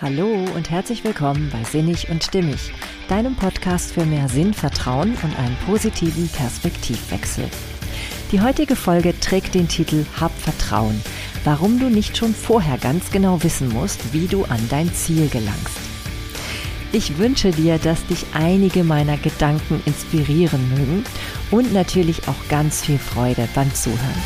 Hallo und herzlich willkommen bei Sinnig und Stimmig, deinem Podcast für mehr Sinn, Vertrauen und einen positiven Perspektivwechsel. Die heutige Folge trägt den Titel Hab Vertrauen, warum du nicht schon vorher ganz genau wissen musst, wie du an dein Ziel gelangst. Ich wünsche dir, dass dich einige meiner Gedanken inspirieren mögen und natürlich auch ganz viel Freude beim Zuhören.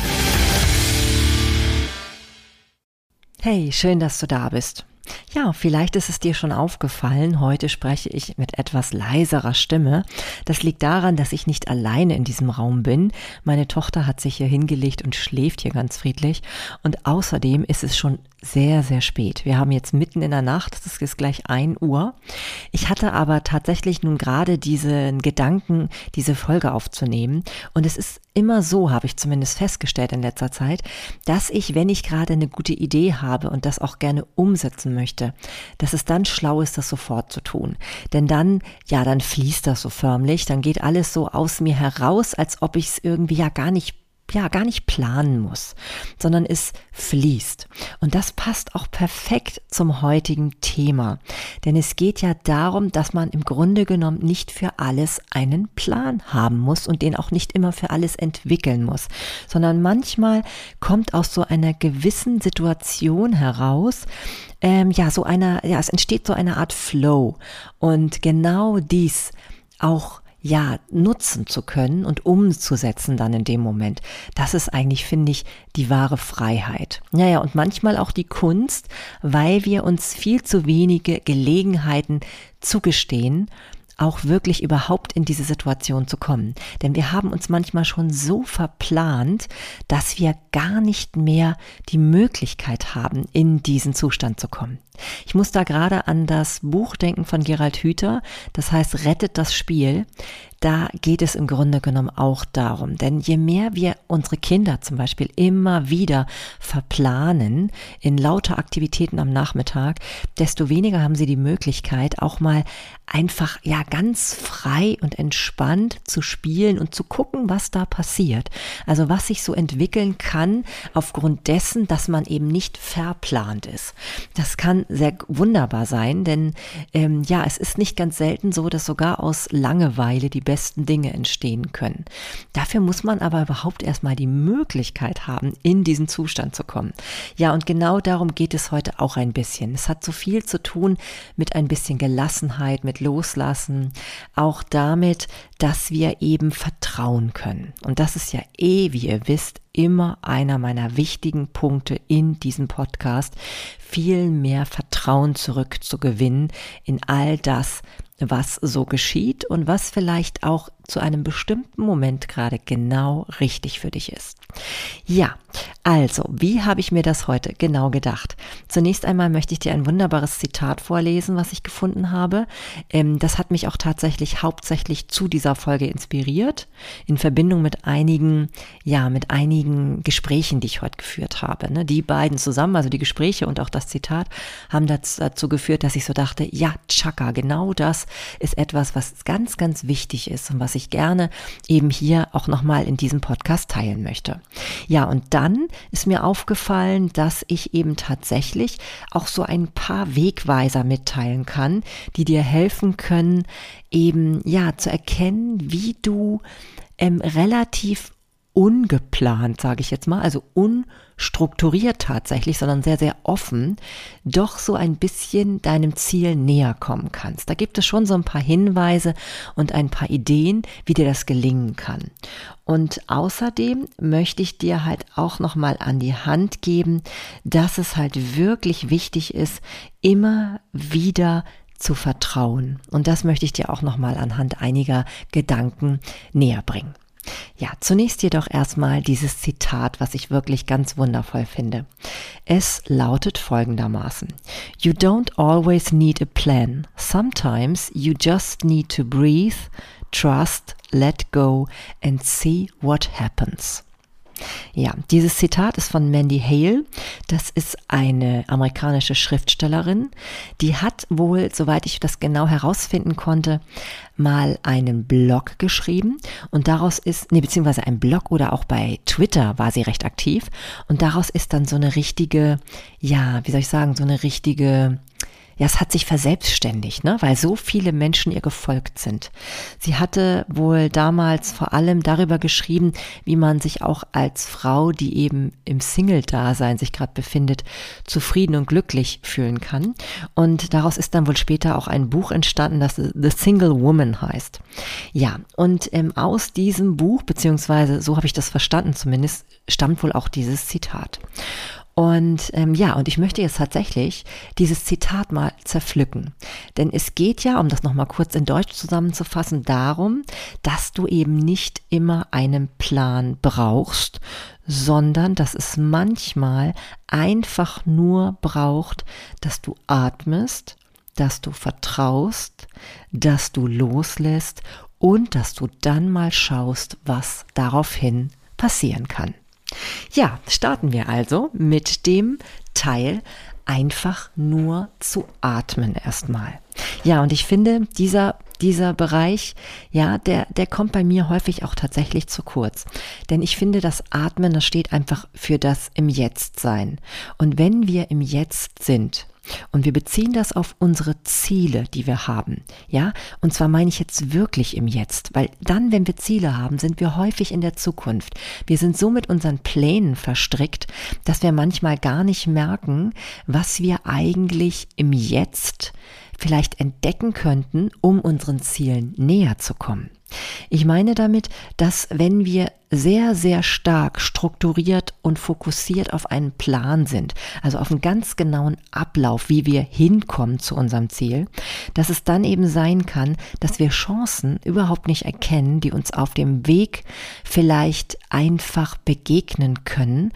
Hey, schön, dass du da bist. Ja, vielleicht ist es dir schon aufgefallen, heute spreche ich mit etwas leiserer Stimme. Das liegt daran, dass ich nicht alleine in diesem Raum bin. Meine Tochter hat sich hier hingelegt und schläft hier ganz friedlich. Und außerdem ist es schon sehr, sehr spät. Wir haben jetzt mitten in der Nacht, das ist gleich ein Uhr. Ich hatte aber tatsächlich nun gerade diesen Gedanken, diese Folge aufzunehmen. Und es ist immer so, habe ich zumindest festgestellt in letzter Zeit, dass ich, wenn ich gerade eine gute Idee habe und das auch gerne umsetzen möchte, dass es dann schlau ist, das sofort zu tun. Denn dann, ja, dann fließt das so förmlich, dann geht alles so aus mir heraus, als ob ich es irgendwie ja gar nicht ja gar nicht planen muss, sondern es fließt. Und das passt auch perfekt zum heutigen Thema. Denn es geht ja darum, dass man im Grunde genommen nicht für alles einen Plan haben muss und den auch nicht immer für alles entwickeln muss, sondern manchmal kommt aus so einer gewissen Situation heraus, ähm, ja, so einer, ja, es entsteht so eine Art Flow. Und genau dies auch ja, nutzen zu können und umzusetzen dann in dem Moment. Das ist eigentlich, finde ich, die wahre Freiheit. Naja, und manchmal auch die Kunst, weil wir uns viel zu wenige Gelegenheiten zugestehen, auch wirklich überhaupt in diese Situation zu kommen. Denn wir haben uns manchmal schon so verplant, dass wir gar nicht mehr die Möglichkeit haben, in diesen Zustand zu kommen. Ich muss da gerade an das Buch denken von Gerald Hüther, das heißt Rettet das Spiel. Da geht es im Grunde genommen auch darum, denn je mehr wir unsere Kinder zum Beispiel immer wieder verplanen in lauter Aktivitäten am Nachmittag, desto weniger haben sie die Möglichkeit, auch mal einfach ja ganz frei und entspannt zu spielen und zu gucken, was da passiert. Also was sich so entwickeln kann aufgrund dessen, dass man eben nicht verplant ist. Das kann sehr wunderbar sein, denn ähm, ja, es ist nicht ganz selten so, dass sogar aus Langeweile die besten Dinge entstehen können. Dafür muss man aber überhaupt erstmal die Möglichkeit haben, in diesen Zustand zu kommen. Ja, und genau darum geht es heute auch ein bisschen. Es hat so viel zu tun mit ein bisschen Gelassenheit, mit Loslassen, auch damit, dass wir eben vertrauen können. Und das ist ja eh, wie ihr wisst, immer einer meiner wichtigen Punkte in diesem Podcast, viel mehr Vertrauen zurückzugewinnen in all das, was so geschieht und was vielleicht auch zu einem bestimmten Moment gerade genau richtig für dich ist. Ja, also, wie habe ich mir das heute genau gedacht? Zunächst einmal möchte ich dir ein wunderbares Zitat vorlesen, was ich gefunden habe. Ähm, das hat mich auch tatsächlich hauptsächlich zu dieser Folge inspiriert, in Verbindung mit einigen, ja, mit einigen Gesprächen, die ich heute geführt habe. Ne? Die beiden zusammen, also die Gespräche und auch das Zitat, haben dazu geführt, dass ich so dachte, ja, Chaka, genau das ist etwas, was ganz, ganz wichtig ist und was ich gerne eben hier auch nochmal in diesem Podcast teilen möchte. Ja, und dann ist mir aufgefallen, dass ich eben tatsächlich auch so ein paar Wegweiser mitteilen kann, die dir helfen können, eben ja zu erkennen, wie du ähm, relativ ungeplant, sage ich jetzt mal, also unstrukturiert tatsächlich, sondern sehr, sehr offen, doch so ein bisschen deinem Ziel näher kommen kannst. Da gibt es schon so ein paar Hinweise und ein paar Ideen, wie dir das gelingen kann. Und außerdem möchte ich dir halt auch nochmal an die Hand geben, dass es halt wirklich wichtig ist, immer wieder zu vertrauen. Und das möchte ich dir auch nochmal anhand einiger Gedanken näher bringen. Ja, zunächst jedoch erstmal dieses Zitat, was ich wirklich ganz wundervoll finde. Es lautet folgendermaßen. You don't always need a plan. Sometimes you just need to breathe, trust, let go and see what happens. Ja, dieses Zitat ist von Mandy Hale. Das ist eine amerikanische Schriftstellerin. Die hat wohl, soweit ich das genau herausfinden konnte, mal einen Blog geschrieben und daraus ist, nee, beziehungsweise ein Blog oder auch bei Twitter war sie recht aktiv und daraus ist dann so eine richtige, ja, wie soll ich sagen, so eine richtige ja, es hat sich verselbstständigt, ne, weil so viele Menschen ihr gefolgt sind. Sie hatte wohl damals vor allem darüber geschrieben, wie man sich auch als Frau, die eben im Single-Dasein sich gerade befindet, zufrieden und glücklich fühlen kann. Und daraus ist dann wohl später auch ein Buch entstanden, das The Single Woman heißt. Ja, und ähm, aus diesem Buch, beziehungsweise so habe ich das verstanden zumindest, stammt wohl auch dieses Zitat. Und ähm, ja, und ich möchte jetzt tatsächlich dieses Zitat mal zerpflücken. Denn es geht ja, um das nochmal kurz in Deutsch zusammenzufassen, darum, dass du eben nicht immer einen Plan brauchst, sondern dass es manchmal einfach nur braucht, dass du atmest, dass du vertraust, dass du loslässt und dass du dann mal schaust, was daraufhin passieren kann. Ja, starten wir also mit dem Teil einfach nur zu atmen erstmal. Ja, und ich finde, dieser dieser Bereich, ja, der, der kommt bei mir häufig auch tatsächlich zu kurz. Denn ich finde, das Atmen, das steht einfach für das im Jetzt sein. Und wenn wir im Jetzt sind, und wir beziehen das auf unsere Ziele, die wir haben. Ja, und zwar meine ich jetzt wirklich im Jetzt, weil dann, wenn wir Ziele haben, sind wir häufig in der Zukunft. Wir sind so mit unseren Plänen verstrickt, dass wir manchmal gar nicht merken, was wir eigentlich im Jetzt vielleicht entdecken könnten, um unseren Zielen näher zu kommen. Ich meine damit, dass wenn wir sehr, sehr stark strukturiert und fokussiert auf einen Plan sind, also auf einen ganz genauen Ablauf, wie wir hinkommen zu unserem Ziel, dass es dann eben sein kann, dass wir Chancen überhaupt nicht erkennen, die uns auf dem Weg vielleicht einfach begegnen können,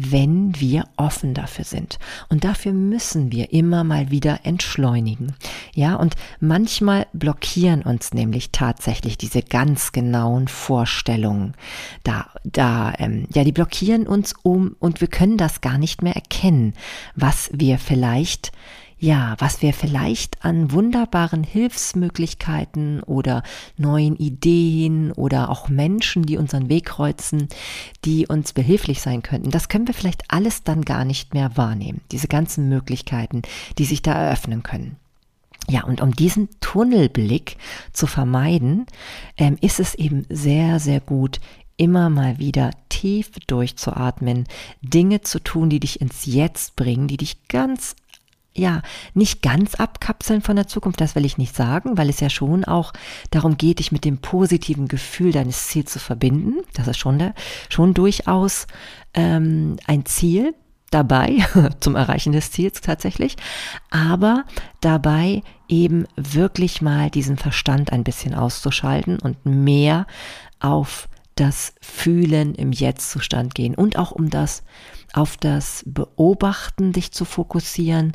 wenn wir offen dafür sind. Und dafür müssen wir immer mal wieder entschleunigen. Ja, und manchmal blockieren uns nämlich tatsächlich diese ganz genauen Vorstellungen. Da, da, ähm, ja, die blockieren uns um und wir können das gar nicht mehr erkennen, was wir vielleicht ja, was wir vielleicht an wunderbaren Hilfsmöglichkeiten oder neuen Ideen oder auch Menschen, die unseren Weg kreuzen, die uns behilflich sein könnten, das können wir vielleicht alles dann gar nicht mehr wahrnehmen. Diese ganzen Möglichkeiten, die sich da eröffnen können. Ja, und um diesen Tunnelblick zu vermeiden, ähm, ist es eben sehr, sehr gut, immer mal wieder tief durchzuatmen, Dinge zu tun, die dich ins Jetzt bringen, die dich ganz ja, nicht ganz abkapseln von der Zukunft, das will ich nicht sagen, weil es ja schon auch darum geht, dich mit dem positiven Gefühl deines Ziels zu verbinden. Das ist schon, der, schon durchaus ähm, ein Ziel dabei, zum Erreichen des Ziels tatsächlich, aber dabei eben wirklich mal diesen Verstand ein bisschen auszuschalten und mehr auf das Fühlen im Jetzt-Zustand gehen und auch um das auf das Beobachten dich zu fokussieren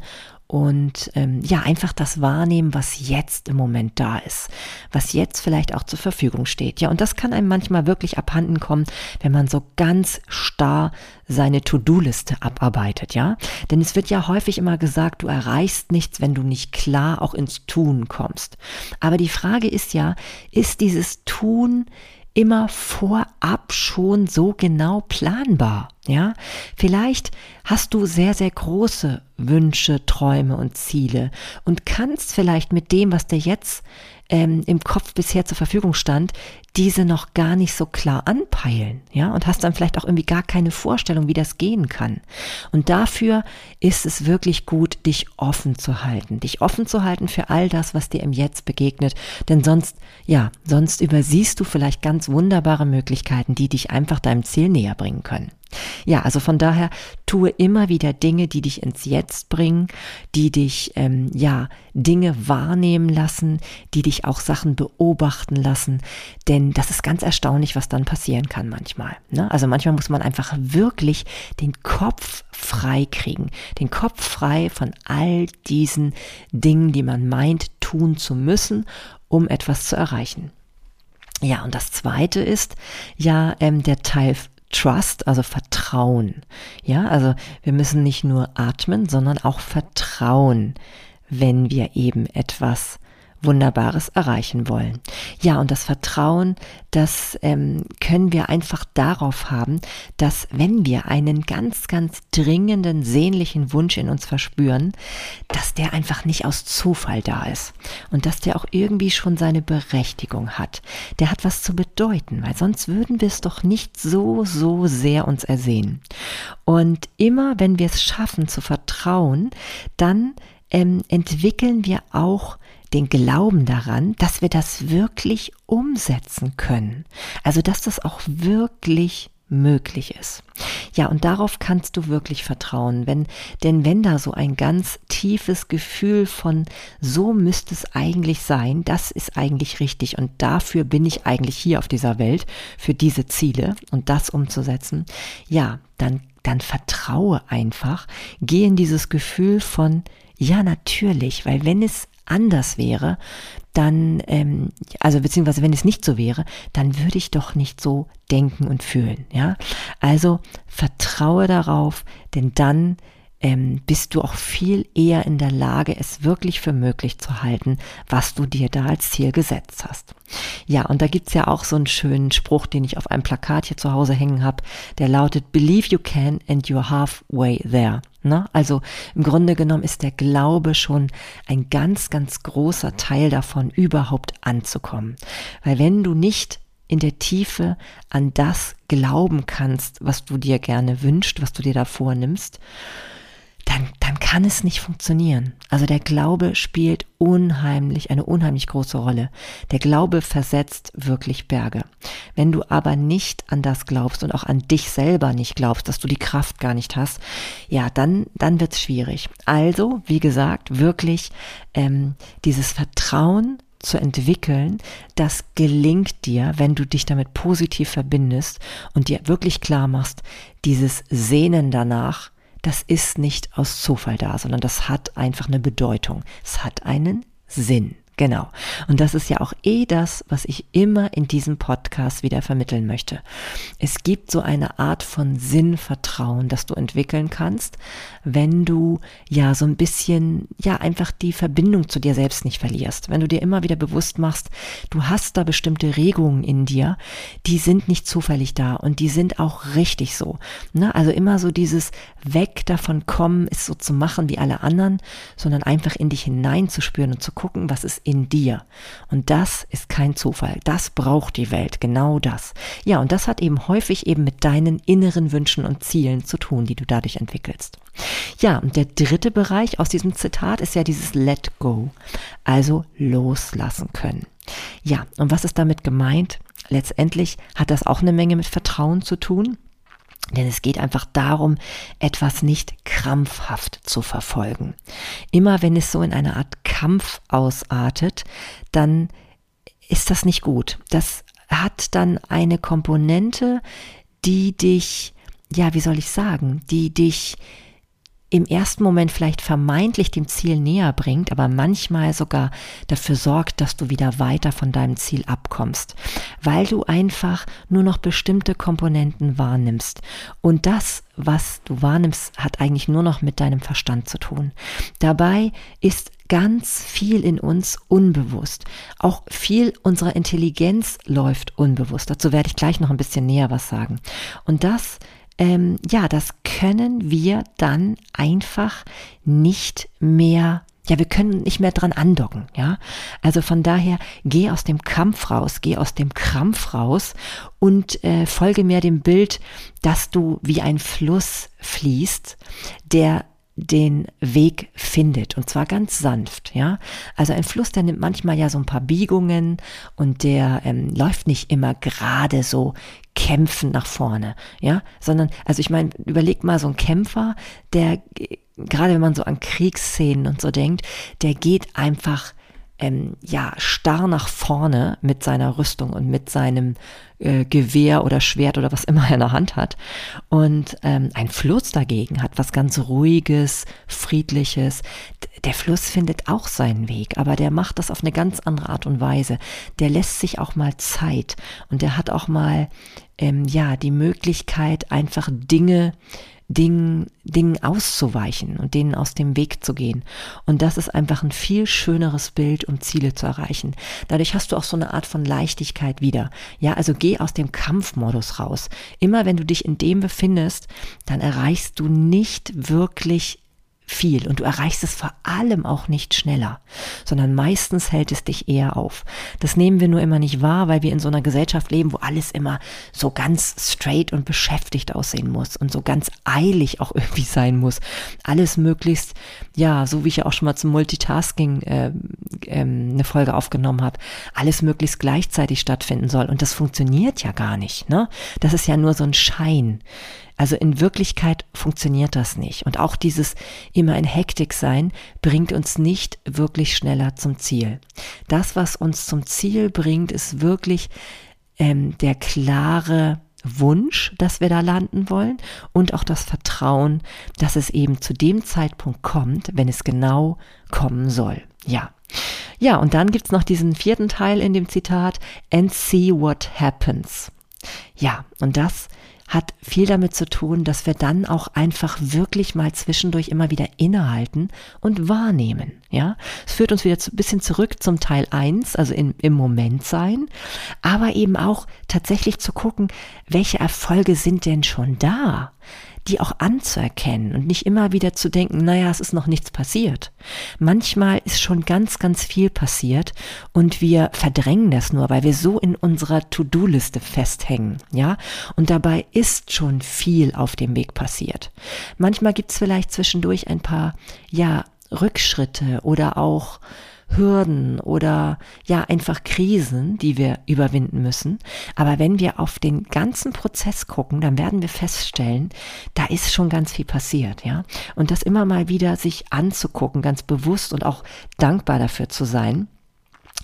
und ähm, ja, einfach das wahrnehmen, was jetzt im Moment da ist, was jetzt vielleicht auch zur Verfügung steht. Ja, und das kann einem manchmal wirklich abhanden kommen, wenn man so ganz starr seine To-Do-Liste abarbeitet, ja. Denn es wird ja häufig immer gesagt, du erreichst nichts, wenn du nicht klar auch ins Tun kommst. Aber die Frage ist ja, ist dieses Tun immer vorab schon so genau planbar. Ja, vielleicht hast du sehr, sehr große Wünsche, Träume und Ziele und kannst vielleicht mit dem, was dir jetzt ähm, im Kopf bisher zur Verfügung stand, diese noch gar nicht so klar anpeilen, ja, und hast dann vielleicht auch irgendwie gar keine Vorstellung, wie das gehen kann. Und dafür ist es wirklich gut, dich offen zu halten, dich offen zu halten für all das, was dir im Jetzt begegnet, denn sonst, ja, sonst übersiehst du vielleicht ganz wunderbare Möglichkeiten, die dich einfach deinem Ziel näher bringen können. Ja, also von daher tue immer wieder Dinge, die dich ins Jetzt bringen, die dich, ähm, ja, Dinge wahrnehmen lassen, die dich auch Sachen beobachten lassen, denn das ist ganz erstaunlich, was dann passieren kann manchmal. Ne? Also manchmal muss man einfach wirklich den Kopf frei kriegen, den Kopf frei von all diesen Dingen, die man meint tun zu müssen, um etwas zu erreichen. Ja, und das zweite ist ja ähm, der Teil Trust, also Vertrauen. Ja, also wir müssen nicht nur atmen, sondern auch vertrauen, wenn wir eben etwas Wunderbares erreichen wollen. Ja, und das Vertrauen, das ähm, können wir einfach darauf haben, dass wenn wir einen ganz, ganz dringenden, sehnlichen Wunsch in uns verspüren, dass der einfach nicht aus Zufall da ist und dass der auch irgendwie schon seine Berechtigung hat. Der hat was zu bedeuten, weil sonst würden wir es doch nicht so, so sehr uns ersehen. Und immer wenn wir es schaffen zu vertrauen, dann ähm, entwickeln wir auch den Glauben daran, dass wir das wirklich umsetzen können. Also dass das auch wirklich möglich ist. Ja, und darauf kannst du wirklich vertrauen, wenn, denn wenn da so ein ganz tiefes Gefühl von so müsste es eigentlich sein, das ist eigentlich richtig und dafür bin ich eigentlich hier auf dieser Welt, für diese Ziele und das umzusetzen, ja, dann, dann vertraue einfach, geh in dieses Gefühl von, ja, natürlich, weil wenn es anders wäre, dann, ähm, also beziehungsweise wenn es nicht so wäre, dann würde ich doch nicht so denken und fühlen. Ja, also vertraue darauf, denn dann ähm, bist du auch viel eher in der Lage, es wirklich für möglich zu halten, was du dir da als Ziel gesetzt hast. Ja, und da gibt's ja auch so einen schönen Spruch, den ich auf einem Plakat hier zu Hause hängen habe, der lautet, Believe you can and you're halfway there. Ne? Also im Grunde genommen ist der Glaube schon ein ganz, ganz großer Teil davon, überhaupt anzukommen. Weil wenn du nicht in der Tiefe an das glauben kannst, was du dir gerne wünscht, was du dir da vornimmst, dann, dann kann es nicht funktionieren. Also der Glaube spielt unheimlich, eine unheimlich große Rolle. Der Glaube versetzt wirklich Berge. Wenn du aber nicht an das glaubst und auch an dich selber nicht glaubst, dass du die Kraft gar nicht hast, ja, dann, dann wird's schwierig. Also, wie gesagt, wirklich ähm, dieses Vertrauen zu entwickeln, das gelingt dir, wenn du dich damit positiv verbindest und dir wirklich klar machst, dieses Sehnen danach, das ist nicht aus Zufall da, sondern das hat einfach eine Bedeutung. Es hat einen Sinn. Genau. Und das ist ja auch eh das, was ich immer in diesem Podcast wieder vermitteln möchte. Es gibt so eine Art von Sinnvertrauen, das du entwickeln kannst, wenn du ja so ein bisschen, ja, einfach die Verbindung zu dir selbst nicht verlierst. Wenn du dir immer wieder bewusst machst, du hast da bestimmte Regungen in dir, die sind nicht zufällig da und die sind auch richtig so. Ne? Also immer so dieses Weg davon kommen, es so zu machen wie alle anderen, sondern einfach in dich hineinzuspüren und zu gucken, was ist in dir. Und das ist kein Zufall. Das braucht die Welt. Genau das. Ja, und das hat eben häufig eben mit deinen inneren Wünschen und Zielen zu tun, die du dadurch entwickelst. Ja, und der dritte Bereich aus diesem Zitat ist ja dieses Let Go. Also loslassen können. Ja, und was ist damit gemeint? Letztendlich hat das auch eine Menge mit Vertrauen zu tun. Denn es geht einfach darum, etwas nicht krampfhaft zu verfolgen. Immer wenn es so in eine Art Kampf ausartet, dann ist das nicht gut. Das hat dann eine Komponente, die dich, ja, wie soll ich sagen, die dich im ersten Moment vielleicht vermeintlich dem Ziel näher bringt, aber manchmal sogar dafür sorgt, dass du wieder weiter von deinem Ziel abkommst, weil du einfach nur noch bestimmte Komponenten wahrnimmst. Und das, was du wahrnimmst, hat eigentlich nur noch mit deinem Verstand zu tun. Dabei ist ganz viel in uns unbewusst. Auch viel unserer Intelligenz läuft unbewusst. Dazu werde ich gleich noch ein bisschen näher was sagen. Und das ähm, ja, das können wir dann einfach nicht mehr ja, wir können nicht mehr dran andocken, ja. Also von daher, geh aus dem Kampf raus, geh aus dem Krampf raus und äh, folge mehr dem Bild, dass du wie ein Fluss fließt, der den Weg findet und zwar ganz sanft, ja. Also ein Fluss, der nimmt manchmal ja so ein paar Biegungen und der ähm, läuft nicht immer gerade so kämpfen nach vorne, ja, sondern, also ich meine, überleg mal so ein Kämpfer, der, gerade wenn man so an Kriegsszenen und so denkt, der geht einfach, ähm, ja, starr nach vorne mit seiner Rüstung und mit seinem äh, Gewehr oder Schwert oder was immer er in der Hand hat. Und ähm, ein Fluss dagegen hat was ganz Ruhiges, Friedliches. Der Fluss findet auch seinen Weg, aber der macht das auf eine ganz andere Art und Weise. Der lässt sich auch mal Zeit und der hat auch mal ähm, ja die Möglichkeit, einfach Dinge Dingen, Dingen auszuweichen und denen aus dem Weg zu gehen. Und das ist einfach ein viel schöneres Bild, um Ziele zu erreichen. Dadurch hast du auch so eine Art von Leichtigkeit wieder. Ja, also geh aus dem Kampfmodus raus. Immer wenn du dich in dem befindest, dann erreichst du nicht wirklich viel und du erreichst es vor allem auch nicht schneller, sondern meistens hält es dich eher auf. Das nehmen wir nur immer nicht wahr, weil wir in so einer Gesellschaft leben, wo alles immer so ganz straight und beschäftigt aussehen muss und so ganz eilig auch irgendwie sein muss. Alles möglichst, ja, so wie ich ja auch schon mal zum Multitasking äh, ähm, eine Folge aufgenommen habe, alles möglichst gleichzeitig stattfinden soll und das funktioniert ja gar nicht. Ne? Das ist ja nur so ein Schein. Also in Wirklichkeit funktioniert das nicht. Und auch dieses immer in Hektik sein bringt uns nicht wirklich schneller zum Ziel. Das, was uns zum Ziel bringt, ist wirklich ähm, der klare Wunsch, dass wir da landen wollen und auch das Vertrauen, dass es eben zu dem Zeitpunkt kommt, wenn es genau kommen soll. Ja. Ja, und dann gibt's noch diesen vierten Teil in dem Zitat, and see what happens. Ja, und das hat viel damit zu tun, dass wir dann auch einfach wirklich mal zwischendurch immer wieder innehalten und wahrnehmen. Ja, es führt uns wieder ein bisschen zurück zum Teil 1, also in, im Moment sein, aber eben auch tatsächlich zu gucken, welche Erfolge sind denn schon da? Die auch anzuerkennen und nicht immer wieder zu denken, naja, es ist noch nichts passiert. Manchmal ist schon ganz, ganz viel passiert und wir verdrängen das nur, weil wir so in unserer To-Do-Liste festhängen, ja. Und dabei ist schon viel auf dem Weg passiert. Manchmal gibt es vielleicht zwischendurch ein paar, ja, Rückschritte oder auch Hürden oder ja einfach Krisen, die wir überwinden müssen. Aber wenn wir auf den ganzen Prozess gucken, dann werden wir feststellen, da ist schon ganz viel passiert, ja. Und das immer mal wieder sich anzugucken, ganz bewusst und auch dankbar dafür zu sein.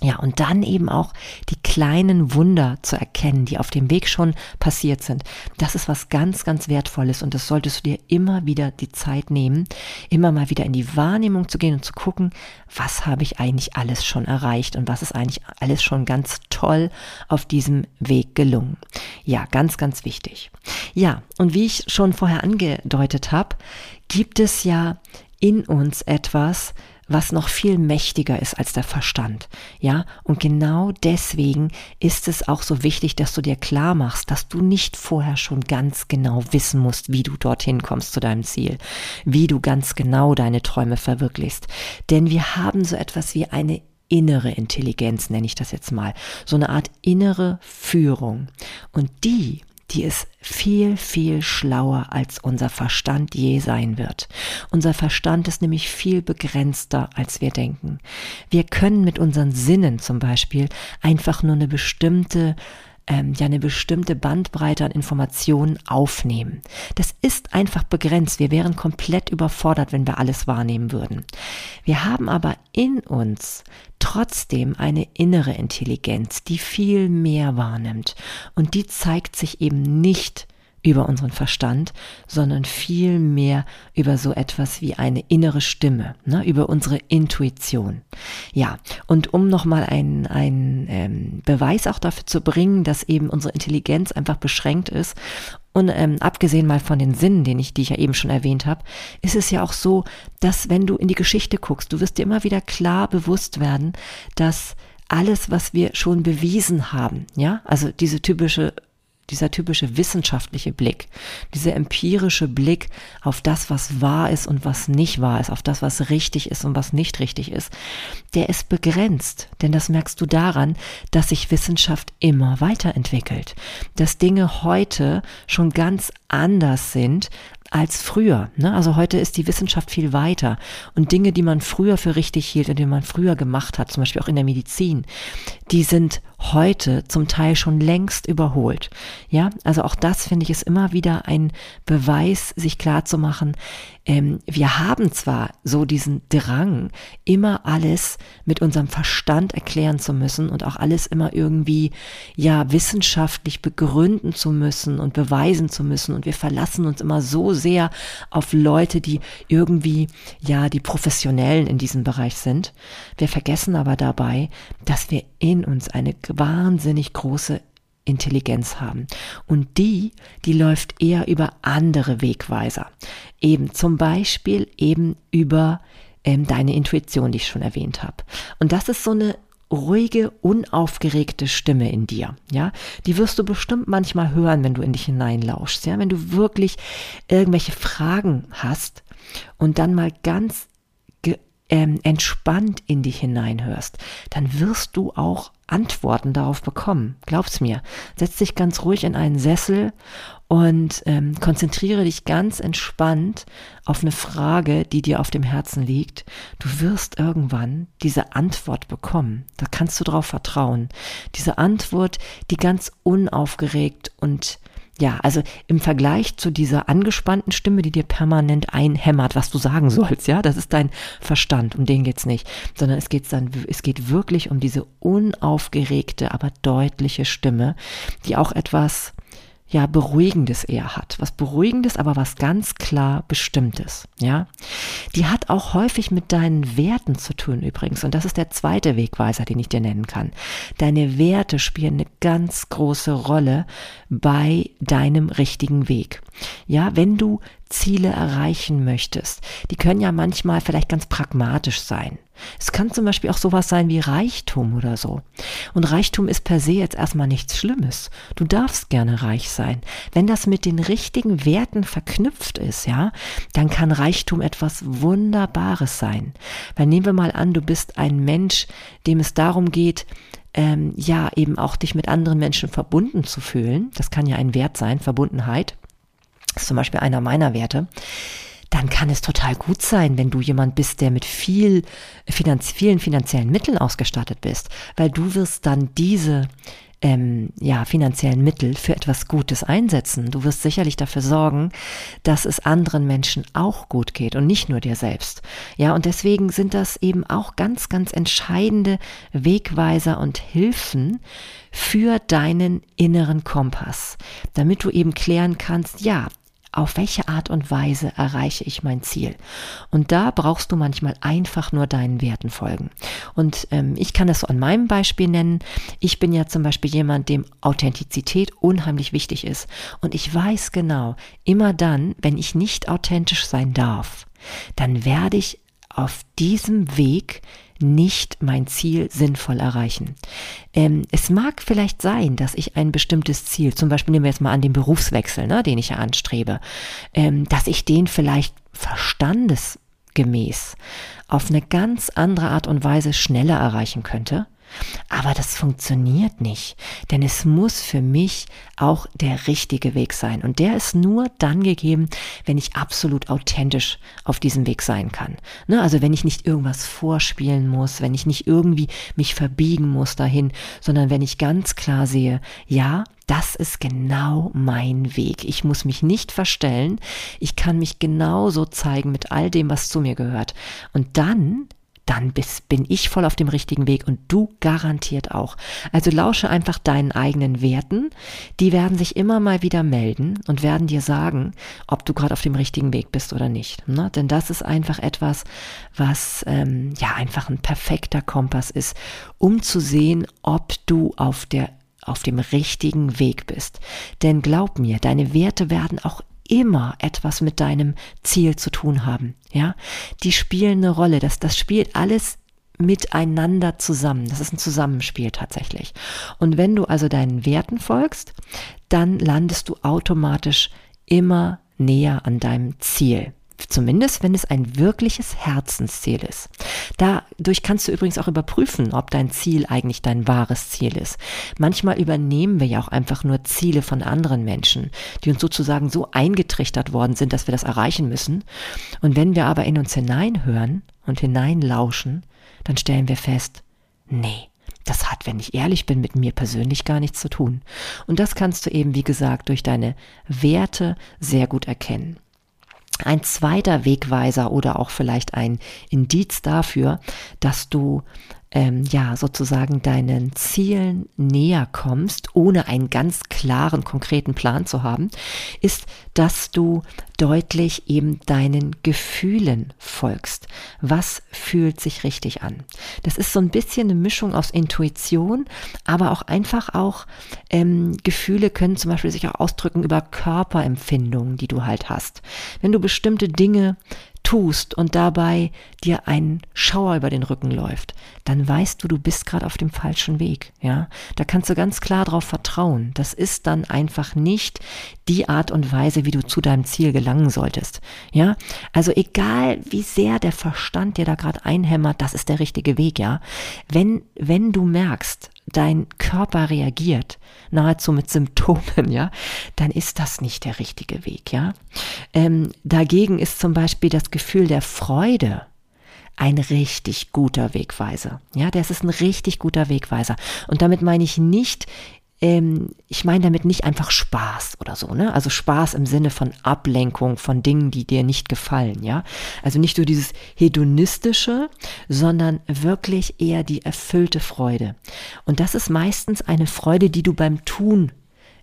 Ja, und dann eben auch die kleinen Wunder zu erkennen, die auf dem Weg schon passiert sind. Das ist was ganz, ganz Wertvolles und das solltest du dir immer wieder die Zeit nehmen, immer mal wieder in die Wahrnehmung zu gehen und zu gucken, was habe ich eigentlich alles schon erreicht und was ist eigentlich alles schon ganz toll auf diesem Weg gelungen. Ja, ganz, ganz wichtig. Ja, und wie ich schon vorher angedeutet habe, gibt es ja in uns etwas, was noch viel mächtiger ist als der Verstand. Ja, und genau deswegen ist es auch so wichtig, dass du dir klar machst, dass du nicht vorher schon ganz genau wissen musst, wie du dorthin kommst zu deinem Ziel, wie du ganz genau deine Träume verwirklichst. Denn wir haben so etwas wie eine innere Intelligenz, nenne ich das jetzt mal, so eine Art innere Führung. Und die die ist viel, viel schlauer als unser Verstand je sein wird. Unser Verstand ist nämlich viel begrenzter, als wir denken. Wir können mit unseren Sinnen zum Beispiel einfach nur eine bestimmte ähm, ja eine bestimmte Bandbreite an Informationen aufnehmen. Das ist einfach begrenzt. Wir wären komplett überfordert, wenn wir alles wahrnehmen würden. Wir haben aber in uns trotzdem eine innere Intelligenz, die viel mehr wahrnimmt. Und die zeigt sich eben nicht über unseren Verstand, sondern viel mehr über so etwas wie eine innere Stimme, ne, über unsere Intuition. Ja, und um nochmal einen, einen ähm, Beweis auch dafür zu bringen, dass eben unsere Intelligenz einfach beschränkt ist und ähm, abgesehen mal von den Sinnen, den ich, die ich ja eben schon erwähnt habe, ist es ja auch so, dass wenn du in die Geschichte guckst, du wirst dir immer wieder klar bewusst werden, dass alles, was wir schon bewiesen haben, ja, also diese typische dieser typische wissenschaftliche Blick, dieser empirische Blick auf das, was wahr ist und was nicht wahr ist, auf das, was richtig ist und was nicht richtig ist, der ist begrenzt. Denn das merkst du daran, dass sich Wissenschaft immer weiterentwickelt, dass Dinge heute schon ganz anders sind, als früher. Ne? Also heute ist die Wissenschaft viel weiter und Dinge, die man früher für richtig hielt und die man früher gemacht hat, zum Beispiel auch in der Medizin, die sind heute zum Teil schon längst überholt. Ja, also auch das finde ich ist immer wieder ein Beweis, sich klar zu machen, ähm, wir haben zwar so diesen Drang, immer alles mit unserem Verstand erklären zu müssen und auch alles immer irgendwie, ja, wissenschaftlich begründen zu müssen und beweisen zu müssen und wir verlassen uns immer so sehr auf Leute, die irgendwie, ja, die Professionellen in diesem Bereich sind. Wir vergessen aber dabei, dass wir in uns eine wahnsinnig große Intelligenz haben. Und die, die läuft eher über andere Wegweiser. Eben zum Beispiel eben über ähm, deine Intuition, die ich schon erwähnt habe. Und das ist so eine ruhige, unaufgeregte Stimme in dir, ja, die wirst du bestimmt manchmal hören, wenn du in dich hineinlauschst, ja, wenn du wirklich irgendwelche Fragen hast und dann mal ganz ähm, entspannt in dich hineinhörst, dann wirst du auch Antworten darauf bekommen. Glaub's mir. Setz dich ganz ruhig in einen Sessel und ähm, konzentriere dich ganz entspannt auf eine Frage, die dir auf dem Herzen liegt. Du wirst irgendwann diese Antwort bekommen. Da kannst du drauf vertrauen. Diese Antwort, die ganz unaufgeregt und ja, also im Vergleich zu dieser angespannten Stimme, die dir permanent einhämmert, was du sagen sollst, ja, das ist dein Verstand, um den geht's nicht, sondern es geht dann, es geht wirklich um diese unaufgeregte, aber deutliche Stimme, die auch etwas ja Beruhigendes eher hat. Was Beruhigendes, aber was ganz klar Bestimmtes, ja. Die hat auch häufig mit deinen Werten zu tun übrigens. Und das ist der zweite Wegweiser, den ich dir nennen kann. Deine Werte spielen eine ganz große Rolle bei deinem richtigen Weg. Ja, wenn du Ziele erreichen möchtest, die können ja manchmal vielleicht ganz pragmatisch sein. Es kann zum Beispiel auch sowas sein wie Reichtum oder so. Und Reichtum ist per se jetzt erstmal nichts Schlimmes. Du darfst gerne reich sein. Wenn das mit den richtigen Werten verknüpft ist, ja, dann kann Reichtum etwas Wunderbares sein. Weil nehmen wir mal an, du bist ein Mensch, dem es darum geht, ähm, ja, eben auch dich mit anderen Menschen verbunden zu fühlen. Das kann ja ein Wert sein, Verbundenheit. Das ist zum Beispiel einer meiner Werte dann kann es total gut sein, wenn du jemand bist, der mit viel, finanz, vielen finanziellen Mitteln ausgestattet bist, weil du wirst dann diese ähm, ja, finanziellen Mittel für etwas Gutes einsetzen. Du wirst sicherlich dafür sorgen, dass es anderen Menschen auch gut geht und nicht nur dir selbst. Ja, und deswegen sind das eben auch ganz, ganz entscheidende Wegweiser und Hilfen für deinen inneren Kompass, damit du eben klären kannst, ja, auf welche Art und Weise erreiche ich mein Ziel? Und da brauchst du manchmal einfach nur deinen Werten folgen. Und ähm, ich kann das so an meinem Beispiel nennen. Ich bin ja zum Beispiel jemand, dem Authentizität unheimlich wichtig ist. Und ich weiß genau, immer dann, wenn ich nicht authentisch sein darf, dann werde ich auf diesem Weg nicht mein Ziel sinnvoll erreichen. Ähm, es mag vielleicht sein, dass ich ein bestimmtes Ziel, zum Beispiel nehmen wir jetzt mal an den Berufswechsel, ne, den ich ja anstrebe, ähm, dass ich den vielleicht verstandesgemäß auf eine ganz andere Art und Weise schneller erreichen könnte aber das funktioniert nicht, denn es muss für mich auch der richtige Weg sein. Und der ist nur dann gegeben, wenn ich absolut authentisch auf diesem Weg sein kann. Ne? Also wenn ich nicht irgendwas vorspielen muss, wenn ich nicht irgendwie mich verbiegen muss dahin, sondern wenn ich ganz klar sehe, ja, das ist genau mein Weg. Ich muss mich nicht verstellen. Ich kann mich genauso zeigen mit all dem, was zu mir gehört. Und dann dann bist, bin ich voll auf dem richtigen Weg und du garantiert auch. Also lausche einfach deinen eigenen Werten. Die werden sich immer mal wieder melden und werden dir sagen, ob du gerade auf dem richtigen Weg bist oder nicht. Ne? Denn das ist einfach etwas, was ähm, ja einfach ein perfekter Kompass ist, um zu sehen, ob du auf der auf dem richtigen Weg bist. Denn glaub mir, deine Werte werden auch immer etwas mit deinem Ziel zu tun haben. Ja, die spielen eine Rolle. Das, das spielt alles miteinander zusammen. Das ist ein Zusammenspiel tatsächlich. Und wenn du also deinen Werten folgst, dann landest du automatisch immer näher an deinem Ziel. Zumindest, wenn es ein wirkliches Herzensziel ist. Dadurch kannst du übrigens auch überprüfen, ob dein Ziel eigentlich dein wahres Ziel ist. Manchmal übernehmen wir ja auch einfach nur Ziele von anderen Menschen, die uns sozusagen so eingetrichtert worden sind, dass wir das erreichen müssen. Und wenn wir aber in uns hineinhören und hineinlauschen, dann stellen wir fest, nee, das hat, wenn ich ehrlich bin, mit mir persönlich gar nichts zu tun. Und das kannst du eben, wie gesagt, durch deine Werte sehr gut erkennen. Ein zweiter Wegweiser oder auch vielleicht ein Indiz dafür, dass du ähm, ja sozusagen deinen Zielen näher kommst, ohne einen ganz klaren, konkreten Plan zu haben, ist, dass du deutlich eben deinen Gefühlen folgst. Was fühlt sich richtig an? Das ist so ein bisschen eine Mischung aus Intuition, aber auch einfach auch ähm, Gefühle können zum Beispiel sich auch ausdrücken über Körperempfindungen, die du halt hast. Wenn du bestimmte Dinge tust und dabei dir ein Schauer über den Rücken läuft, dann weißt du, du bist gerade auf dem falschen Weg, ja? Da kannst du ganz klar darauf vertrauen. Das ist dann einfach nicht die Art und Weise, wie du zu deinem Ziel gelangen solltest, ja? Also egal, wie sehr der Verstand dir da gerade einhämmert, das ist der richtige Weg, ja? Wenn wenn du merkst, dein Körper reagiert, nahezu mit Symptomen, ja, dann ist das nicht der richtige Weg, ja. Ähm, dagegen ist zum Beispiel das Gefühl der Freude ein richtig guter Wegweiser. Ja, das ist ein richtig guter Wegweiser. Und damit meine ich nicht ähm, ich meine damit nicht einfach Spaß oder so, ne? Also Spaß im Sinne von Ablenkung von Dingen, die dir nicht gefallen, ja? Also nicht so dieses hedonistische, sondern wirklich eher die erfüllte Freude. Und das ist meistens eine Freude, die du beim Tun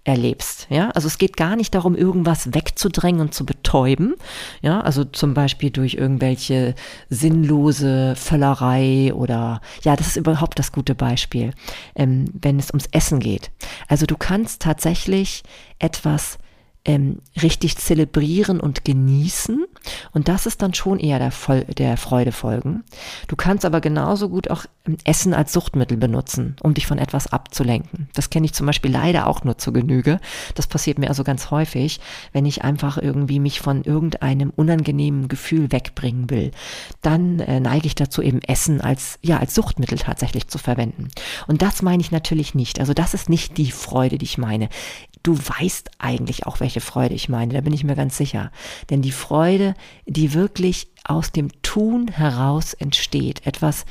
erlebst. Ja, also es geht gar nicht darum, irgendwas wegzudrängen und zu betäuben. Ja, also zum Beispiel durch irgendwelche sinnlose Völlerei oder ja, das ist überhaupt das gute Beispiel, ähm, wenn es ums Essen geht. Also du kannst tatsächlich etwas ähm, richtig zelebrieren und genießen. Und das ist dann schon eher der, Vol der Freude folgen. Du kannst aber genauso gut auch ähm, Essen als Suchtmittel benutzen, um dich von etwas abzulenken. Das kenne ich zum Beispiel leider auch nur zur Genüge. Das passiert mir also ganz häufig, wenn ich einfach irgendwie mich von irgendeinem unangenehmen Gefühl wegbringen will. Dann äh, neige ich dazu, eben Essen als, ja, als Suchtmittel tatsächlich zu verwenden. Und das meine ich natürlich nicht. Also das ist nicht die Freude, die ich meine du weißt eigentlich auch, welche Freude ich meine, da bin ich mir ganz sicher. Denn die Freude, die wirklich aus dem Tun heraus entsteht, etwas,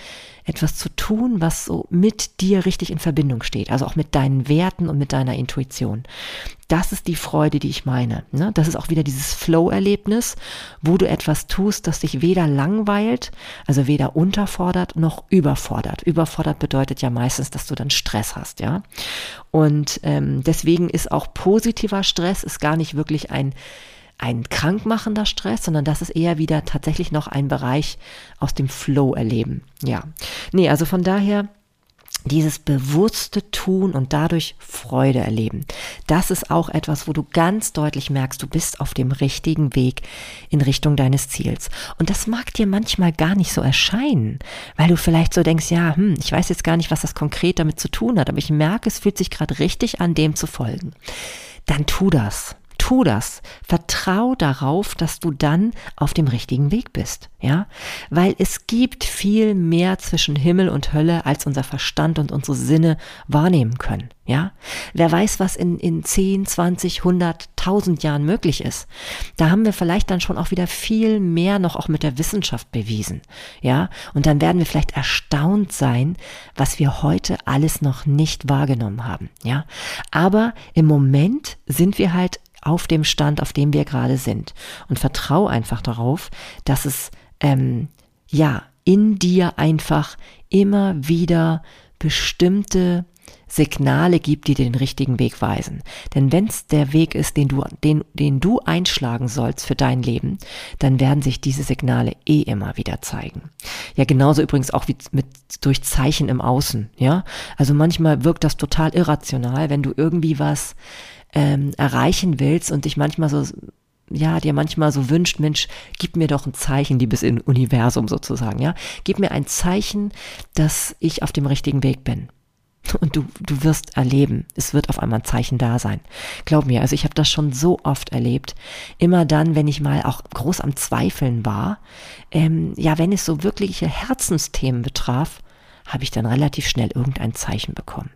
etwas zu tun, was so mit dir richtig in Verbindung steht, also auch mit deinen Werten und mit deiner Intuition. Das ist die Freude, die ich meine. Ne? Das ist auch wieder dieses Flow-Erlebnis, wo du etwas tust, das dich weder langweilt, also weder unterfordert noch überfordert. Überfordert bedeutet ja meistens, dass du dann Stress hast, ja. Und ähm, deswegen ist auch positiver Stress ist gar nicht wirklich ein ein krankmachender Stress, sondern das ist eher wieder tatsächlich noch ein Bereich aus dem Flow erleben. Ja. Nee, also von daher dieses bewusste Tun und dadurch Freude erleben. Das ist auch etwas, wo du ganz deutlich merkst, du bist auf dem richtigen Weg in Richtung deines Ziels. Und das mag dir manchmal gar nicht so erscheinen, weil du vielleicht so denkst, ja, hm, ich weiß jetzt gar nicht, was das konkret damit zu tun hat, aber ich merke, es fühlt sich gerade richtig an, dem zu folgen. Dann tu das tu das. Vertrau darauf, dass du dann auf dem richtigen Weg bist. Ja, weil es gibt viel mehr zwischen Himmel und Hölle, als unser Verstand und unsere Sinne wahrnehmen können. Ja, wer weiß, was in, in 10, 20, 100, 1000 Jahren möglich ist. Da haben wir vielleicht dann schon auch wieder viel mehr noch auch mit der Wissenschaft bewiesen. Ja, und dann werden wir vielleicht erstaunt sein, was wir heute alles noch nicht wahrgenommen haben. Ja, aber im Moment sind wir halt auf dem Stand, auf dem wir gerade sind. Und vertrau einfach darauf, dass es ähm, ja in dir einfach immer wieder bestimmte Signale gibt, die dir den richtigen Weg weisen. Denn wenn es der Weg ist, den du, den, den du einschlagen sollst für dein Leben, dann werden sich diese Signale eh immer wieder zeigen. Ja, genauso übrigens auch wie mit durch Zeichen im Außen. Ja, also manchmal wirkt das total irrational, wenn du irgendwie was ähm, erreichen willst und dich manchmal so ja, dir manchmal so wünscht, Mensch, gib mir doch ein Zeichen, liebes Universum sozusagen, ja. Gib mir ein Zeichen, dass ich auf dem richtigen Weg bin. Und du, du wirst erleben, es wird auf einmal ein Zeichen da sein. Glaub mir, also ich habe das schon so oft erlebt. Immer dann, wenn ich mal auch groß am Zweifeln war, ähm, ja, wenn es so wirkliche Herzensthemen betraf, habe ich dann relativ schnell irgendein Zeichen bekommen.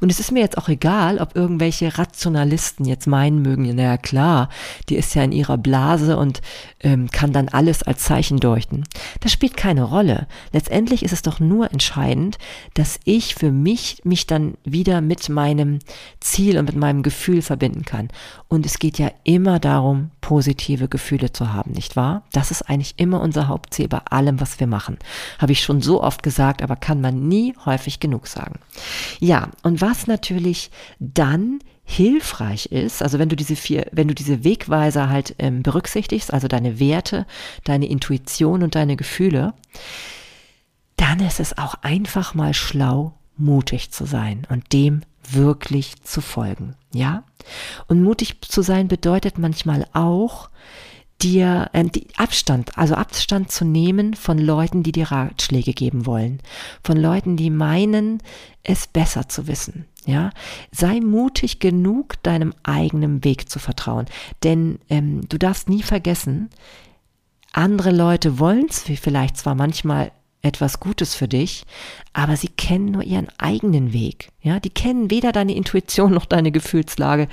Und es ist mir jetzt auch egal, ob irgendwelche Rationalisten jetzt meinen mögen, naja klar, die ist ja in ihrer Blase und ähm, kann dann alles als Zeichen deuten. Das spielt keine Rolle. Letztendlich ist es doch nur entscheidend, dass ich für mich mich dann wieder mit meinem Ziel und mit meinem Gefühl verbinden kann. Und es geht ja immer darum, positive Gefühle zu haben, nicht wahr? Das ist eigentlich immer unser Hauptziel bei allem, was wir machen. Habe ich schon so oft gesagt, aber kann man nie häufig genug sagen. Ja, und was natürlich dann hilfreich ist, also wenn du diese vier, wenn du diese Wegweiser halt ähm, berücksichtigst, also deine Werte, deine Intuition und deine Gefühle, dann ist es auch einfach mal schlau, mutig zu sein und dem wirklich zu folgen, ja? Und mutig zu sein bedeutet manchmal auch, dir äh, die Abstand, also Abstand zu nehmen von Leuten, die dir Ratschläge geben wollen, von Leuten, die meinen, es besser zu wissen. Ja, sei mutig genug, deinem eigenen Weg zu vertrauen, denn ähm, du darfst nie vergessen, andere Leute wollen es vielleicht zwar manchmal etwas Gutes für dich, aber sie kennen nur ihren eigenen Weg. Ja, die kennen weder deine Intuition noch deine Gefühlslage.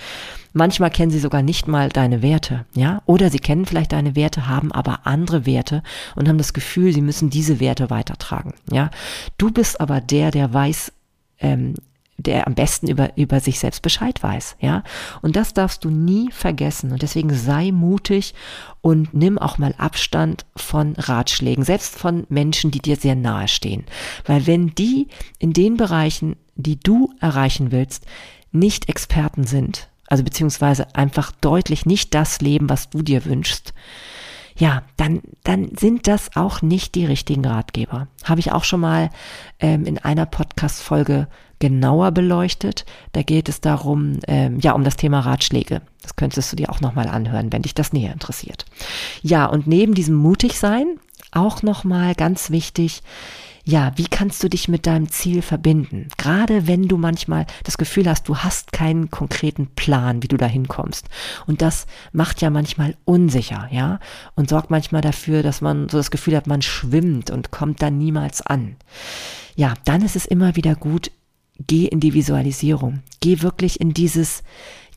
Manchmal kennen sie sogar nicht mal deine Werte. Ja, oder sie kennen vielleicht deine Werte, haben aber andere Werte und haben das Gefühl, sie müssen diese Werte weitertragen. Ja, du bist aber der, der weiß, ähm, der am besten über, über sich selbst Bescheid weiß, ja. Und das darfst du nie vergessen. Und deswegen sei mutig und nimm auch mal Abstand von Ratschlägen, selbst von Menschen, die dir sehr nahe stehen. Weil wenn die in den Bereichen, die du erreichen willst, nicht Experten sind, also beziehungsweise einfach deutlich nicht das leben, was du dir wünschst, ja, dann, dann sind das auch nicht die richtigen Ratgeber. Habe ich auch schon mal ähm, in einer Podcast-Folge genauer beleuchtet. Da geht es darum, ähm, ja, um das Thema Ratschläge. Das könntest du dir auch nochmal anhören, wenn dich das näher interessiert. Ja, und neben diesem mutig sein, auch nochmal ganz wichtig, ja, wie kannst du dich mit deinem Ziel verbinden? Gerade wenn du manchmal das Gefühl hast, du hast keinen konkreten Plan, wie du da hinkommst. Und das macht ja manchmal unsicher, ja, und sorgt manchmal dafür, dass man so das Gefühl hat, man schwimmt und kommt dann niemals an. Ja, dann ist es immer wieder gut, geh in die Visualisierung. Geh wirklich in dieses,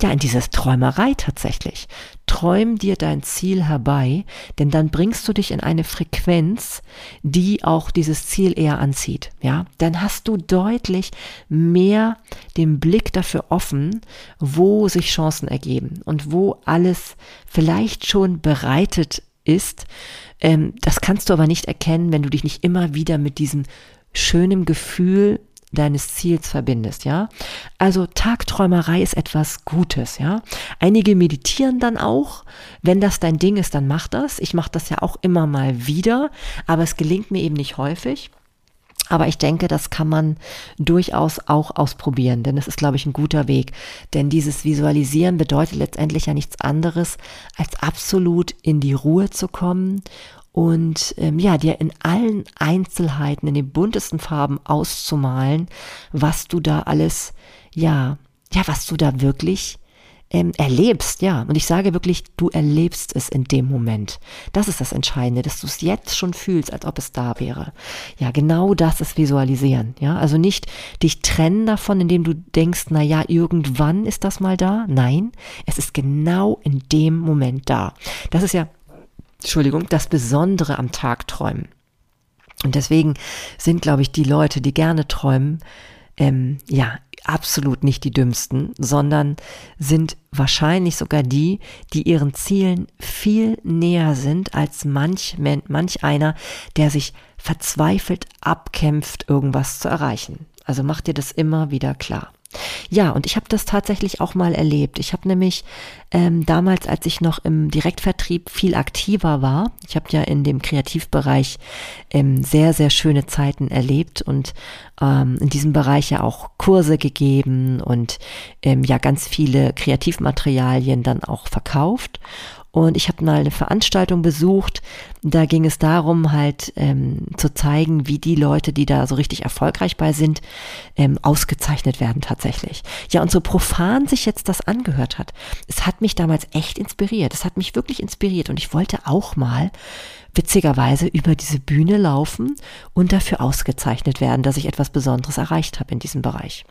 ja, in dieses Träumerei tatsächlich. Träum dir dein Ziel herbei, denn dann bringst du dich in eine Frequenz, die auch dieses Ziel eher anzieht, ja? Dann hast du deutlich mehr den Blick dafür offen, wo sich Chancen ergeben und wo alles vielleicht schon bereitet ist. Ähm, das kannst du aber nicht erkennen, wenn du dich nicht immer wieder mit diesem schönen Gefühl deines Ziels verbindest, ja. Also Tagträumerei ist etwas Gutes, ja. Einige meditieren dann auch. Wenn das dein Ding ist, dann mach das. Ich mache das ja auch immer mal wieder, aber es gelingt mir eben nicht häufig. Aber ich denke, das kann man durchaus auch ausprobieren, denn es ist, glaube ich, ein guter Weg. Denn dieses Visualisieren bedeutet letztendlich ja nichts anderes, als absolut in die Ruhe zu kommen und ähm, ja, dir in allen Einzelheiten, in den buntesten Farben auszumalen, was du da alles, ja, ja, was du da wirklich ähm, erlebst, ja. Und ich sage wirklich, du erlebst es in dem Moment. Das ist das Entscheidende, dass du es jetzt schon fühlst, als ob es da wäre. Ja, genau das ist Visualisieren, ja. Also nicht dich trennen davon, indem du denkst, na ja, irgendwann ist das mal da. Nein, es ist genau in dem Moment da. Das ist ja Entschuldigung, das Besondere am Tag träumen. Und deswegen sind, glaube ich, die Leute, die gerne träumen, ähm, ja, absolut nicht die dümmsten, sondern sind wahrscheinlich sogar die, die ihren Zielen viel näher sind als manch, manch einer, der sich verzweifelt abkämpft, irgendwas zu erreichen. Also mach dir das immer wieder klar. Ja, und ich habe das tatsächlich auch mal erlebt. Ich habe nämlich ähm, damals, als ich noch im Direktvertrieb viel aktiver war, ich habe ja in dem Kreativbereich ähm, sehr, sehr schöne Zeiten erlebt und ähm, in diesem Bereich ja auch Kurse gegeben und ähm, ja ganz viele Kreativmaterialien dann auch verkauft. Und ich habe mal eine Veranstaltung besucht, Da ging es darum, halt ähm, zu zeigen, wie die Leute, die da so richtig erfolgreich bei sind, ähm, ausgezeichnet werden tatsächlich. Ja, und so profan sich jetzt das angehört hat, es hat mich damals echt inspiriert. Es hat mich wirklich inspiriert und ich wollte auch mal witzigerweise über diese Bühne laufen und dafür ausgezeichnet werden, dass ich etwas Besonderes erreicht habe in diesem Bereich.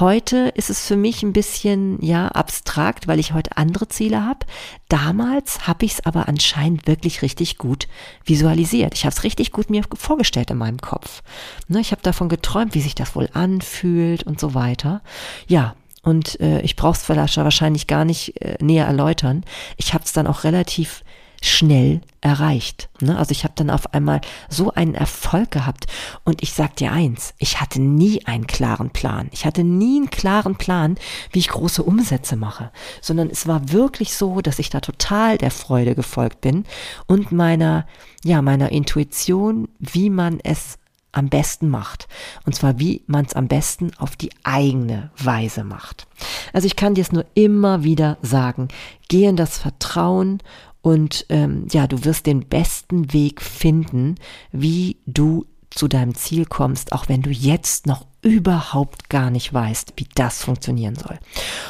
Heute ist es für mich ein bisschen ja abstrakt, weil ich heute andere Ziele habe. Damals habe ich es aber anscheinend wirklich richtig gut visualisiert. Ich habe es richtig gut mir vorgestellt in meinem Kopf. Ne, ich habe davon geträumt, wie sich das wohl anfühlt und so weiter. Ja, und äh, ich brauche es wahrscheinlich gar nicht äh, näher erläutern. Ich habe es dann auch relativ schnell erreicht. Ne? Also ich habe dann auf einmal so einen Erfolg gehabt. Und ich sag dir eins, ich hatte nie einen klaren Plan. Ich hatte nie einen klaren Plan, wie ich große Umsätze mache, sondern es war wirklich so, dass ich da total der Freude gefolgt bin und meiner, ja, meiner Intuition, wie man es am besten macht. Und zwar, wie man es am besten auf die eigene Weise macht. Also ich kann dir es nur immer wieder sagen, geh in das Vertrauen und ähm, ja, du wirst den besten Weg finden, wie du zu deinem Ziel kommst, auch wenn du jetzt noch überhaupt gar nicht weißt, wie das funktionieren soll.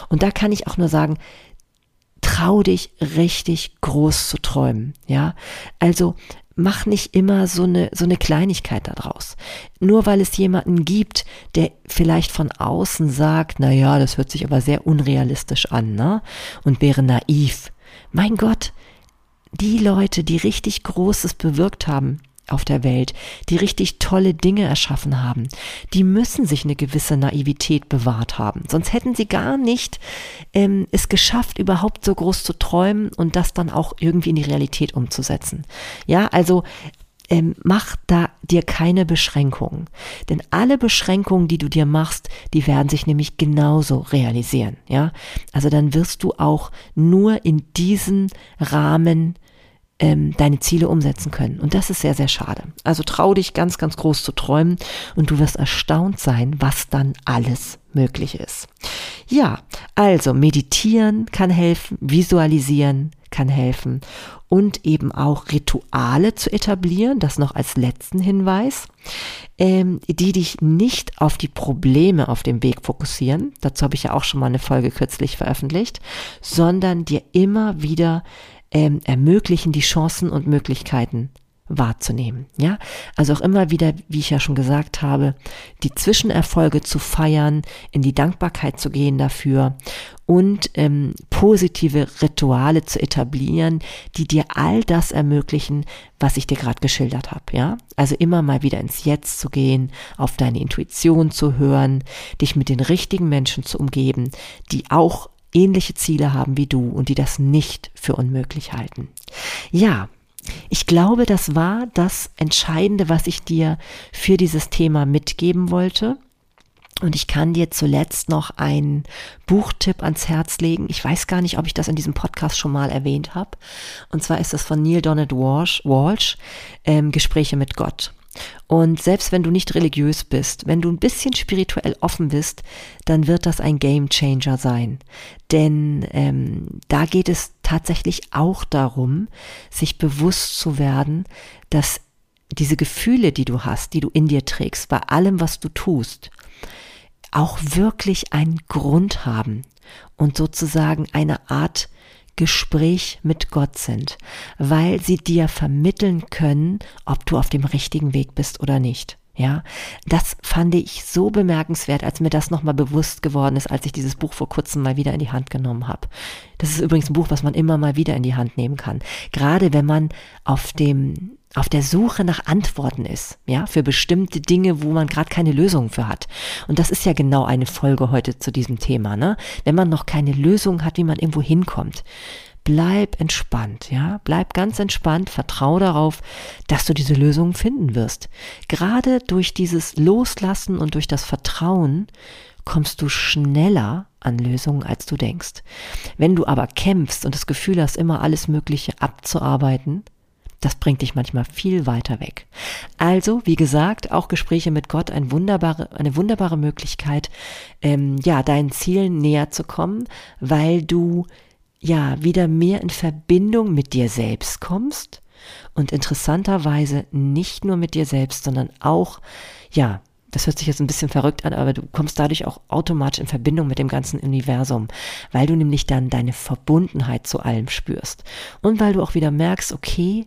Und da kann ich auch nur sagen, trau dich richtig groß zu träumen, ja? Also mach nicht immer so eine, so eine Kleinigkeit daraus. Nur weil es jemanden gibt, der vielleicht von außen sagt, na ja, das hört sich aber sehr unrealistisch an, ne? Und wäre naiv. Mein Gott, die Leute, die richtig Großes bewirkt haben auf der Welt, die richtig tolle Dinge erschaffen haben, die müssen sich eine gewisse Naivität bewahrt haben. Sonst hätten sie gar nicht ähm, es geschafft, überhaupt so groß zu träumen und das dann auch irgendwie in die Realität umzusetzen. Ja, also ähm, mach da dir keine Beschränkungen. Denn alle Beschränkungen, die du dir machst, die werden sich nämlich genauso realisieren. Ja, also dann wirst du auch nur in diesen Rahmen ähm, deine Ziele umsetzen können. Und das ist sehr, sehr schade. Also trau dich ganz, ganz groß zu träumen und du wirst erstaunt sein, was dann alles möglich ist. Ja, also meditieren kann helfen, visualisieren kann helfen und eben auch Rituale zu etablieren, das noch als letzten Hinweis, ähm, die dich nicht auf die Probleme auf dem Weg fokussieren, dazu habe ich ja auch schon mal eine Folge kürzlich veröffentlicht, sondern dir immer wieder ähm, ermöglichen, die Chancen und Möglichkeiten wahrzunehmen. Ja, also auch immer wieder, wie ich ja schon gesagt habe, die Zwischenerfolge zu feiern, in die Dankbarkeit zu gehen dafür und ähm, positive Rituale zu etablieren, die dir all das ermöglichen, was ich dir gerade geschildert habe. Ja, also immer mal wieder ins Jetzt zu gehen, auf deine Intuition zu hören, dich mit den richtigen Menschen zu umgeben, die auch ähnliche Ziele haben wie du und die das nicht für unmöglich halten. Ja, ich glaube, das war das Entscheidende, was ich dir für dieses Thema mitgeben wollte. Und ich kann dir zuletzt noch einen Buchtipp ans Herz legen. Ich weiß gar nicht, ob ich das in diesem Podcast schon mal erwähnt habe. Und zwar ist das von Neil Donald Walsh, Walsh ähm, Gespräche mit Gott. Und selbst wenn du nicht religiös bist, wenn du ein bisschen spirituell offen bist, dann wird das ein Game Changer sein. Denn ähm, da geht es tatsächlich auch darum, sich bewusst zu werden, dass diese Gefühle, die du hast, die du in dir trägst, bei allem, was du tust, auch wirklich einen Grund haben und sozusagen eine Art Gespräch mit Gott sind, weil sie dir vermitteln können, ob du auf dem richtigen Weg bist oder nicht. Ja, das fand ich so bemerkenswert, als mir das nochmal bewusst geworden ist, als ich dieses Buch vor kurzem mal wieder in die Hand genommen habe. Das ist übrigens ein Buch, was man immer mal wieder in die Hand nehmen kann. Gerade wenn man auf dem auf der Suche nach Antworten ist, ja, für bestimmte Dinge, wo man gerade keine Lösung für hat. Und das ist ja genau eine Folge heute zu diesem Thema, ne? Wenn man noch keine Lösung hat, wie man irgendwo hinkommt. Bleib entspannt, ja, bleib ganz entspannt, vertrau darauf, dass du diese Lösung finden wirst. Gerade durch dieses Loslassen und durch das Vertrauen kommst du schneller an Lösungen, als du denkst. Wenn du aber kämpfst und das Gefühl hast, immer alles Mögliche abzuarbeiten, das bringt dich manchmal viel weiter weg. Also, wie gesagt, auch Gespräche mit Gott ein wunderbare, eine wunderbare Möglichkeit, ähm, ja, deinen Zielen näher zu kommen, weil du ja wieder mehr in Verbindung mit dir selbst kommst und interessanterweise nicht nur mit dir selbst, sondern auch, ja, das hört sich jetzt ein bisschen verrückt an, aber du kommst dadurch auch automatisch in Verbindung mit dem ganzen Universum, weil du nämlich dann deine Verbundenheit zu allem spürst. Und weil du auch wieder merkst, okay,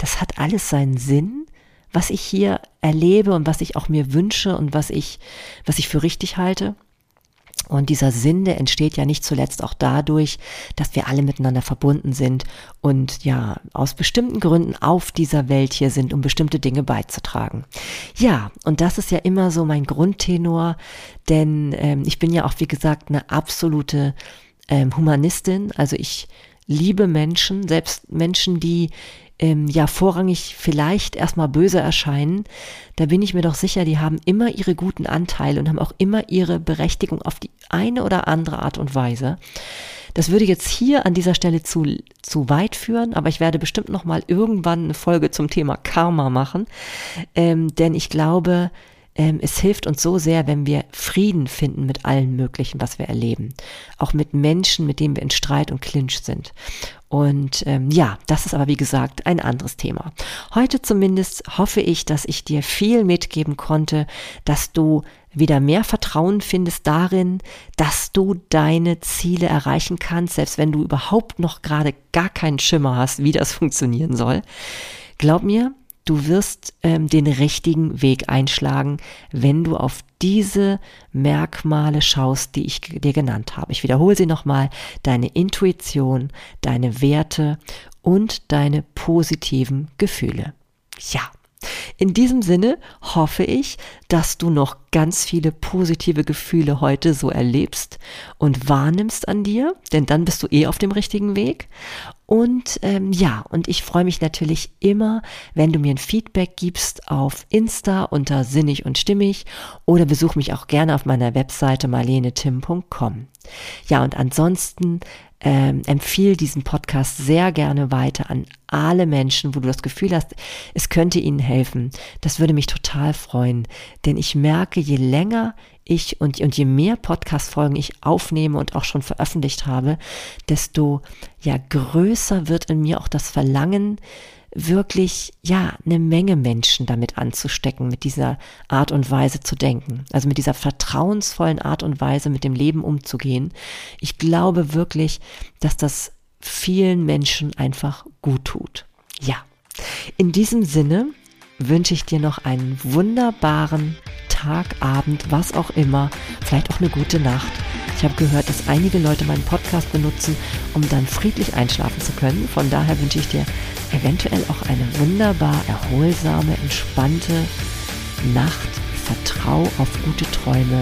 das hat alles seinen Sinn, was ich hier erlebe und was ich auch mir wünsche und was ich, was ich für richtig halte. Und dieser Sinn, der entsteht ja nicht zuletzt auch dadurch, dass wir alle miteinander verbunden sind und ja, aus bestimmten Gründen auf dieser Welt hier sind, um bestimmte Dinge beizutragen. Ja, und das ist ja immer so mein Grundtenor, denn ähm, ich bin ja auch, wie gesagt, eine absolute ähm, Humanistin. Also ich liebe Menschen, selbst Menschen, die ähm, ja vorrangig vielleicht erstmal böse erscheinen, da bin ich mir doch sicher, die haben immer ihre guten Anteile und haben auch immer ihre Berechtigung auf die eine oder andere Art und Weise. Das würde jetzt hier an dieser Stelle zu, zu weit führen, aber ich werde bestimmt noch mal irgendwann eine Folge zum Thema Karma machen, ähm, denn ich glaube, ähm, es hilft uns so sehr, wenn wir Frieden finden mit allen Möglichen, was wir erleben. Auch mit Menschen, mit denen wir in Streit und Clinch sind. Und ähm, ja, das ist aber wie gesagt ein anderes Thema. Heute zumindest hoffe ich, dass ich dir viel mitgeben konnte, dass du wieder mehr Vertrauen findest darin, dass du deine Ziele erreichen kannst, selbst wenn du überhaupt noch gerade gar keinen Schimmer hast, wie das funktionieren soll. Glaub mir, du wirst ähm, den richtigen Weg einschlagen, wenn du auf diese Merkmale schaust, die ich dir genannt habe. Ich wiederhole sie nochmal. Deine Intuition, deine Werte und deine positiven Gefühle. Ja. In diesem Sinne hoffe ich, dass du noch ganz viele positive Gefühle heute so erlebst und wahrnimmst an dir, denn dann bist du eh auf dem richtigen Weg. Und ähm, ja, und ich freue mich natürlich immer, wenn du mir ein Feedback gibst auf Insta unter sinnig und stimmig oder besuch mich auch gerne auf meiner Webseite marlenetim.com. Ja, und ansonsten ähm, empfiehl diesen Podcast sehr gerne weiter an alle Menschen, wo du das Gefühl hast, es könnte ihnen helfen. Das würde mich total freuen, denn ich merke, je länger ich und, und je mehr Podcast-Folgen ich aufnehme und auch schon veröffentlicht habe, desto ja größer wird in mir auch das Verlangen, wirklich, ja, eine Menge Menschen damit anzustecken, mit dieser Art und Weise zu denken. Also mit dieser vertrauensvollen Art und Weise mit dem Leben umzugehen. Ich glaube wirklich, dass das vielen Menschen einfach gut tut. Ja. In diesem Sinne wünsche ich dir noch einen wunderbaren Tag, Abend, was auch immer, vielleicht auch eine gute Nacht. Ich habe gehört, dass einige Leute meinen Podcast benutzen, um dann friedlich einschlafen zu können. Von daher wünsche ich dir eventuell auch eine wunderbar erholsame, entspannte Nacht. Vertrau auf gute Träume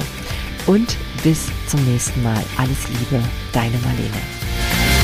und bis zum nächsten Mal. Alles Liebe, deine Marlene.